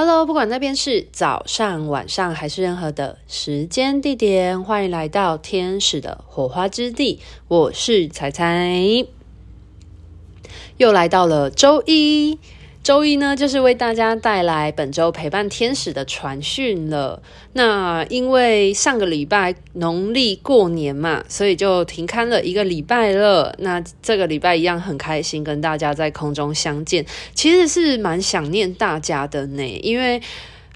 Hello，不管那边是早上、晚上还是任何的时间地点，欢迎来到天使的火花之地。我是彩彩，又来到了周一。周一呢，就是为大家带来本周陪伴天使的传讯了。那因为上个礼拜农历过年嘛，所以就停刊了一个礼拜了。那这个礼拜一样很开心跟大家在空中相见，其实是蛮想念大家的呢，因为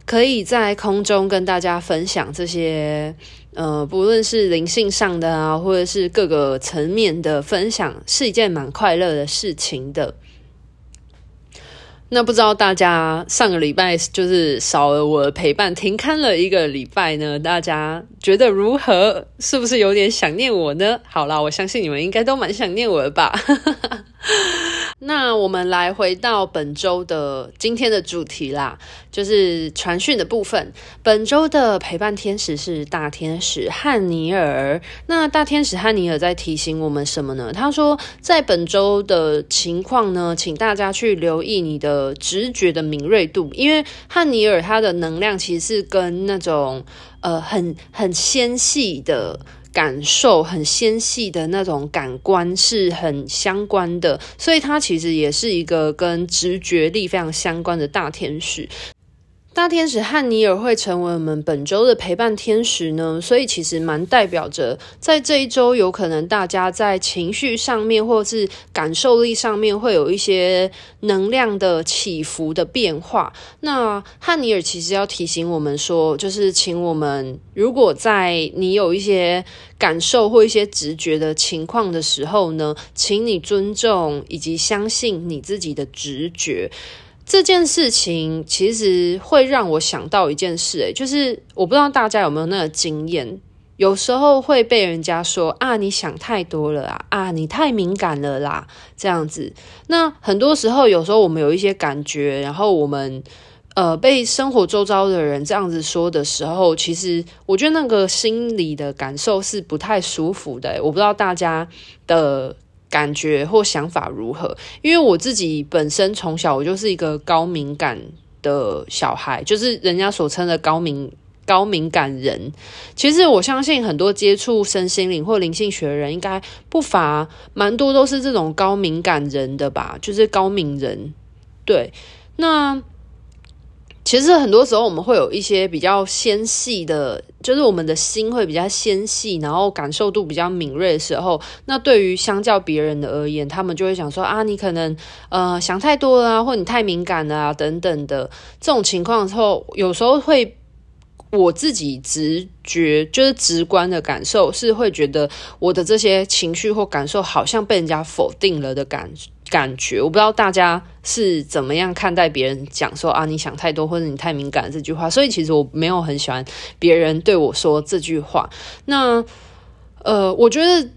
可以在空中跟大家分享这些，呃，不论是灵性上的啊，或者是各个层面的分享，是一件蛮快乐的事情的。那不知道大家上个礼拜就是少了我的陪伴，停刊了一个礼拜呢？大家觉得如何？是不是有点想念我呢？好啦，我相信你们应该都蛮想念我的吧。那我们来回到本周的今天的主题啦，就是传讯的部分。本周的陪伴天使是大天使汉尼尔。那大天使汉尼尔在提醒我们什么呢？他说，在本周的情况呢，请大家去留意你的直觉的敏锐度，因为汉尼尔他的能量其实是跟那种呃很很纤细的。感受很纤细的那种感官是很相关的，所以它其实也是一个跟直觉力非常相关的大天使。大天使汉尼尔会成为我们本周的陪伴天使呢，所以其实蛮代表着，在这一周有可能大家在情绪上面或是感受力上面会有一些能量的起伏的变化。那汉尼尔其实要提醒我们说，就是请我们如果在你有一些感受或一些直觉的情况的时候呢，请你尊重以及相信你自己的直觉。这件事情其实会让我想到一件事，诶，就是我不知道大家有没有那个经验，有时候会被人家说啊，你想太多了啊，啊，你太敏感了啦，这样子。那很多时候，有时候我们有一些感觉，然后我们呃被生活周遭的人这样子说的时候，其实我觉得那个心里的感受是不太舒服的。我不知道大家的。感觉或想法如何？因为我自己本身从小我就是一个高敏感的小孩，就是人家所称的高敏高敏感人。其实我相信很多接触身心灵或灵性学的人，应该不乏蛮多都是这种高敏感人的吧，就是高敏人。对，那。其实很多时候我们会有一些比较纤细的，就是我们的心会比较纤细，然后感受度比较敏锐的时候，那对于相较别人的而言，他们就会想说啊，你可能呃想太多了，或你太敏感了啊等等的这种情况的时候，有时候会我自己直觉就是直观的感受是会觉得我的这些情绪或感受好像被人家否定了的感。感觉我不知道大家是怎么样看待别人讲说啊，你想太多或者你太敏感这句话，所以其实我没有很喜欢别人对我说这句话。那呃，我觉得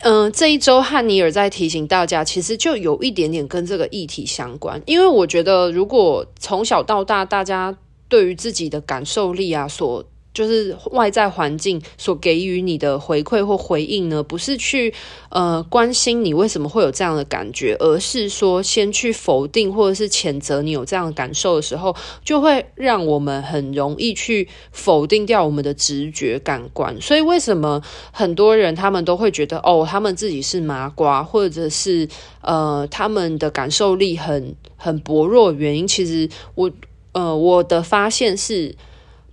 嗯、这一周汉尼尔在提醒大家，其实就有一点点跟这个议题相关，因为我觉得如果从小到大大家对于自己的感受力啊所就是外在环境所给予你的回馈或回应呢，不是去呃关心你为什么会有这样的感觉，而是说先去否定或者是谴责你有这样的感受的时候，就会让我们很容易去否定掉我们的直觉感官。所以为什么很多人他们都会觉得哦，他们自己是麻瓜，或者是呃他们的感受力很很薄弱？原因其实我呃我的发现是。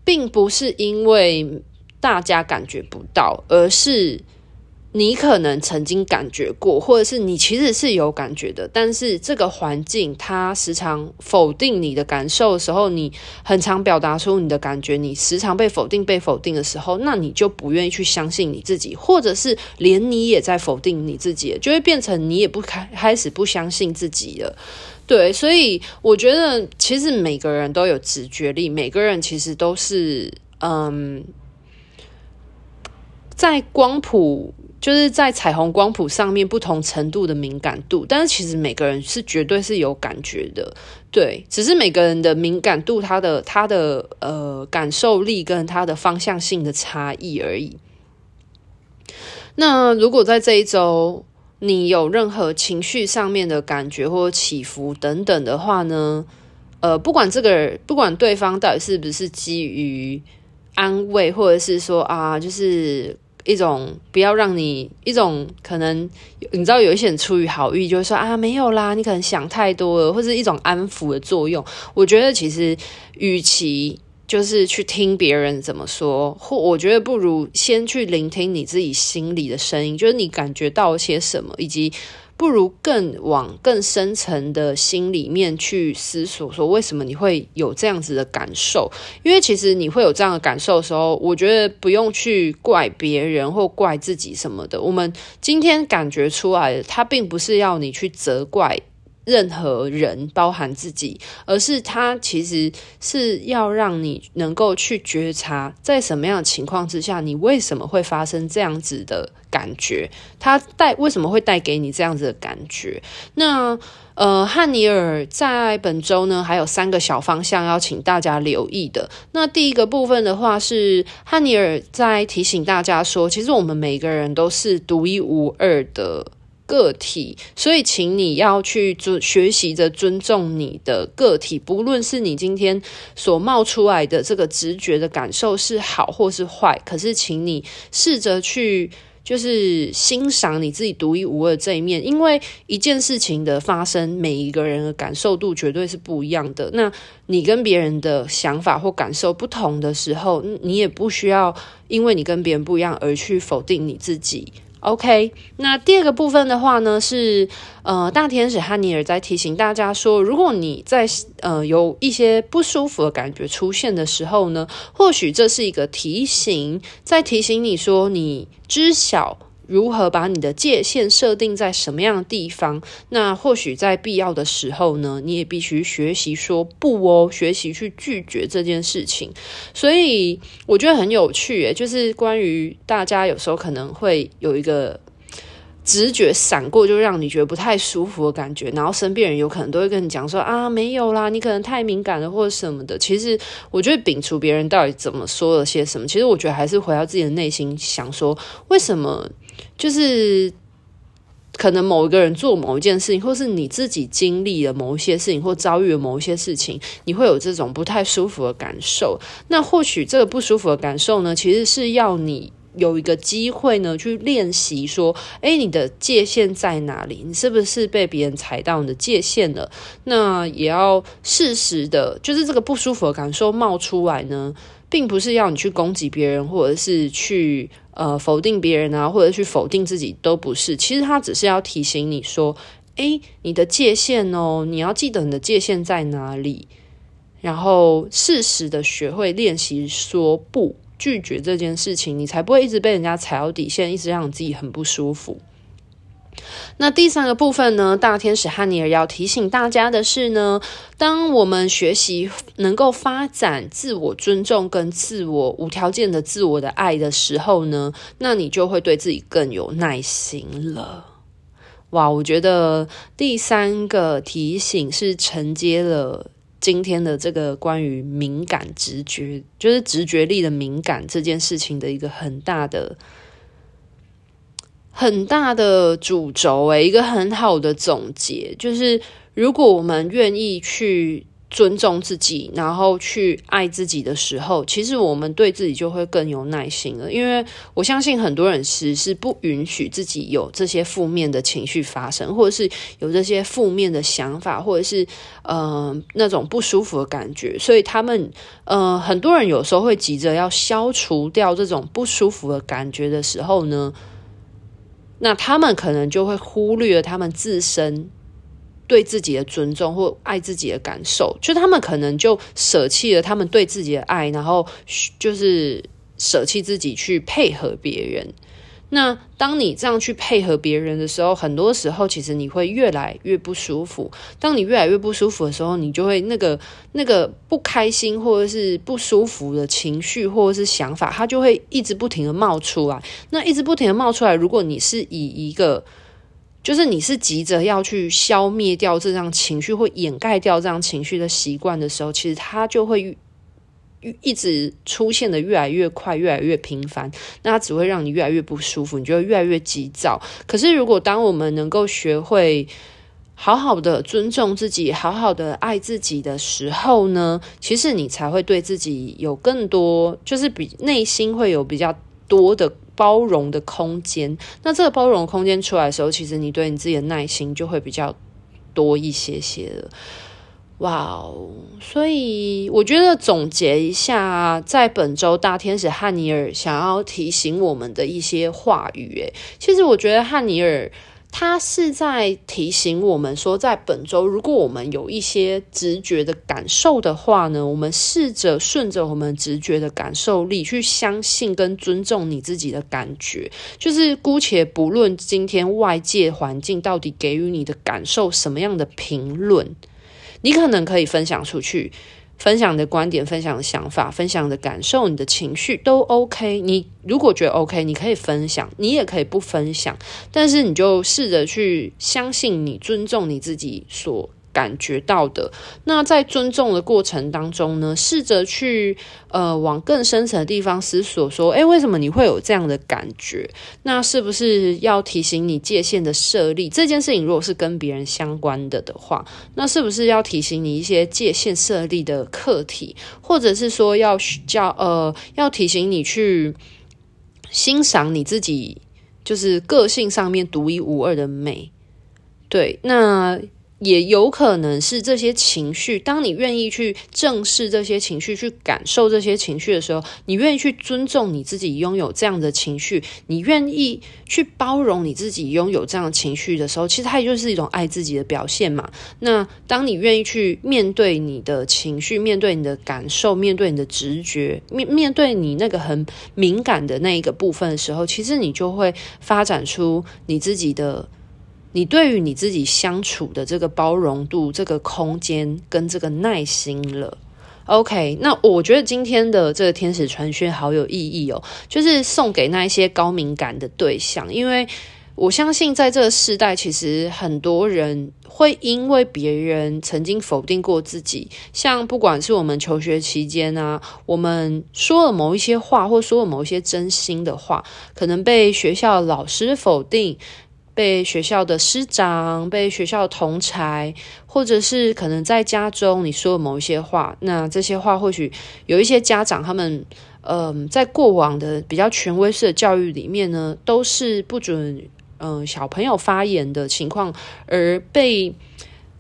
并不是因为大家感觉不到，而是你可能曾经感觉过，或者是你其实是有感觉的，但是这个环境它时常否定你的感受的时候，你很常表达出你的感觉，你时常被否定、被否定的时候，那你就不愿意去相信你自己，或者是连你也在否定你自己，就会变成你也不开开始不相信自己了。对，所以我觉得其实每个人都有直觉力，每个人其实都是嗯，在光谱，就是在彩虹光谱上面不同程度的敏感度，但是其实每个人是绝对是有感觉的，对，只是每个人的敏感度，他的他的呃感受力跟他的方向性的差异而已。那如果在这一周，你有任何情绪上面的感觉或起伏等等的话呢，呃，不管这个，不管对方到底是不是基于安慰，或者是说啊，就是一种不要让你一种可能，你知道有一些人出于好意，就会说啊，没有啦，你可能想太多了，或是一种安抚的作用。我觉得其实与其就是去听别人怎么说，或我觉得不如先去聆听你自己心里的声音，就是你感觉到些什么，以及。不如更往更深层的心里面去思索，说为什么你会有这样子的感受？因为其实你会有这样的感受的时候，我觉得不用去怪别人或怪自己什么的。我们今天感觉出来的，它并不是要你去责怪。任何人，包含自己，而是他其实是要让你能够去觉察，在什么样的情况之下，你为什么会发生这样子的感觉？他带为什么会带给你这样子的感觉？那呃，汉尼尔在本周呢，还有三个小方向要请大家留意的。那第一个部分的话，是汉尼尔在提醒大家说，其实我们每个人都是独一无二的。个体，所以请你要去尊学习着尊重你的个体，不论是你今天所冒出来的这个直觉的感受是好或是坏，可是请你试着去就是欣赏你自己独一无二这一面，因为一件事情的发生，每一个人的感受度绝对是不一样的。那你跟别人的想法或感受不同的时候，你也不需要因为你跟别人不一样而去否定你自己。OK，那第二个部分的话呢，是呃，大天使汉尼尔在提醒大家说，如果你在呃有一些不舒服的感觉出现的时候呢，或许这是一个提醒，在提醒你说，你知晓。如何把你的界限设定在什么样的地方？那或许在必要的时候呢，你也必须学习说不哦，学习去拒绝这件事情。所以我觉得很有趣诶，就是关于大家有时候可能会有一个直觉闪过，就让你觉得不太舒服的感觉，然后身边人有可能都会跟你讲说啊，没有啦，你可能太敏感了或者什么的。其实我觉得摒除别人到底怎么说了些什么，其实我觉得还是回到自己的内心想说，为什么？就是可能某一个人做某一件事情，或是你自己经历了某一些事情，或遭遇了某一些事情，你会有这种不太舒服的感受。那或许这个不舒服的感受呢，其实是要你有一个机会呢，去练习说，诶，你的界限在哪里？你是不是被别人踩到你的界限了？那也要适时的，就是这个不舒服的感受冒出来呢，并不是要你去攻击别人，或者是去。呃，否定别人啊，或者去否定自己，都不是。其实他只是要提醒你说，诶，你的界限哦，你要记得你的界限在哪里，然后适时的学会练习说不，拒绝这件事情，你才不会一直被人家踩到底线，一直让你自己很不舒服。那第三个部分呢，大天使汉尼尔要提醒大家的是呢，当我们学习能够发展自我尊重跟自我无条件的自我的爱的时候呢，那你就会对自己更有耐心了。哇，我觉得第三个提醒是承接了今天的这个关于敏感直觉，就是直觉力的敏感这件事情的一个很大的。很大的主轴诶，一个很好的总结就是，如果我们愿意去尊重自己，然后去爱自己的时候，其实我们对自己就会更有耐心了。因为我相信很多人其实是不允许自己有这些负面的情绪发生，或者是有这些负面的想法，或者是呃那种不舒服的感觉，所以他们呃很多人有时候会急着要消除掉这种不舒服的感觉的时候呢。那他们可能就会忽略了他们自身对自己的尊重或爱自己的感受，就他们可能就舍弃了他们对自己的爱，然后就是舍弃自己去配合别人。那当你这样去配合别人的时候，很多时候其实你会越来越不舒服。当你越来越不舒服的时候，你就会那个那个不开心或者是不舒服的情绪或者是想法，它就会一直不停的冒出来。那一直不停的冒出来，如果你是以一个就是你是急着要去消灭掉这样情绪或掩盖掉这样情绪的习惯的时候，其实它就会。一直出现的越来越快，越来越频繁，那它只会让你越来越不舒服，你就会越来越急躁。可是，如果当我们能够学会好好的尊重自己，好好的爱自己的时候呢，其实你才会对自己有更多，就是比内心会有比较多的包容的空间。那这个包容空间出来的时候，其实你对你自己的耐心就会比较多一些些了。哇哦！所以我觉得总结一下，在本周大天使汉尼尔想要提醒我们的一些话语，诶，其实我觉得汉尼尔。他是在提醒我们说，在本周，如果我们有一些直觉的感受的话呢，我们试着顺着我们直觉的感受力去相信跟尊重你自己的感觉。就是姑且不论今天外界环境到底给予你的感受什么样的评论，你可能可以分享出去。分享的观点、分享的想法、分享的感受、你的情绪都 OK。你如果觉得 OK，你可以分享，你也可以不分享，但是你就试着去相信你，尊重你自己所。感觉到的，那在尊重的过程当中呢，试着去呃往更深层的地方思索，说，诶，为什么你会有这样的感觉？那是不是要提醒你界限的设立这件事情？如果是跟别人相关的的话，那是不是要提醒你一些界限设立的课题，或者是说要叫呃要提醒你去欣赏你自己，就是个性上面独一无二的美？对，那。也有可能是这些情绪，当你愿意去正视这些情绪，去感受这些情绪的时候，你愿意去尊重你自己拥有这样的情绪，你愿意去包容你自己拥有这样的情绪的时候，其实它也就是一种爱自己的表现嘛。那当你愿意去面对你的情绪，面对你的感受，面对你的直觉，面面对你那个很敏感的那一个部分的时候，其实你就会发展出你自己的。你对于你自己相处的这个包容度、这个空间跟这个耐心了，OK？那我觉得今天的这个天使传讯好有意义哦，就是送给那一些高敏感的对象，因为我相信在这个时代，其实很多人会因为别人曾经否定过自己，像不管是我们求学期间啊，我们说了某一些话，或说了某一些真心的话，可能被学校老师否定。被学校的师长、被学校的同才，或者是可能在家中你说的某一些话，那这些话或许有一些家长他们，嗯、在过往的比较权威式的教育里面呢，都是不准嗯、小朋友发言的情况，而被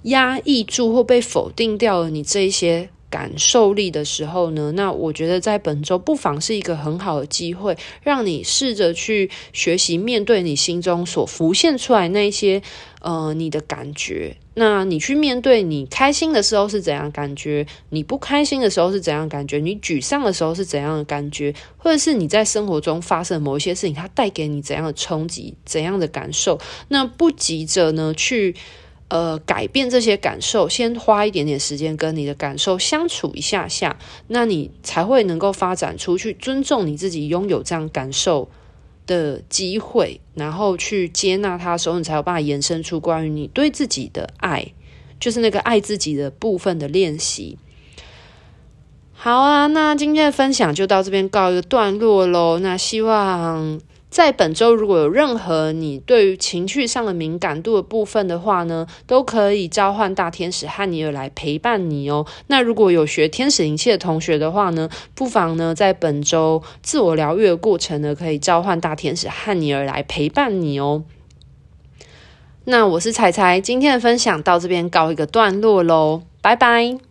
压抑住或被否定掉了你这一些。感受力的时候呢，那我觉得在本周不妨是一个很好的机会，让你试着去学习面对你心中所浮现出来那些呃你的感觉。那你去面对你开心的时候是怎样感觉，你不开心的时候是怎样感觉，你沮丧的时候是怎样的感觉，或者是你在生活中发生某一些事情，它带给你怎样的冲击、怎样的感受。那不急着呢去。呃，改变这些感受，先花一点点时间跟你的感受相处一下下，那你才会能够发展出去尊重你自己拥有这样感受的机会，然后去接纳它的时候，你才有办法延伸出关于你对自己的爱，就是那个爱自己的部分的练习。好啊，那今天的分享就到这边告一个段落喽。那希望。在本周，如果有任何你对于情绪上的敏感度的部分的话呢，都可以召唤大天使汉尼尔来陪伴你哦。那如果有学天使灵气的同学的话呢，不妨呢在本周自我疗愈的过程呢，可以召唤大天使汉尼尔来陪伴你哦。那我是彩彩，今天的分享到这边告一个段落喽，拜拜。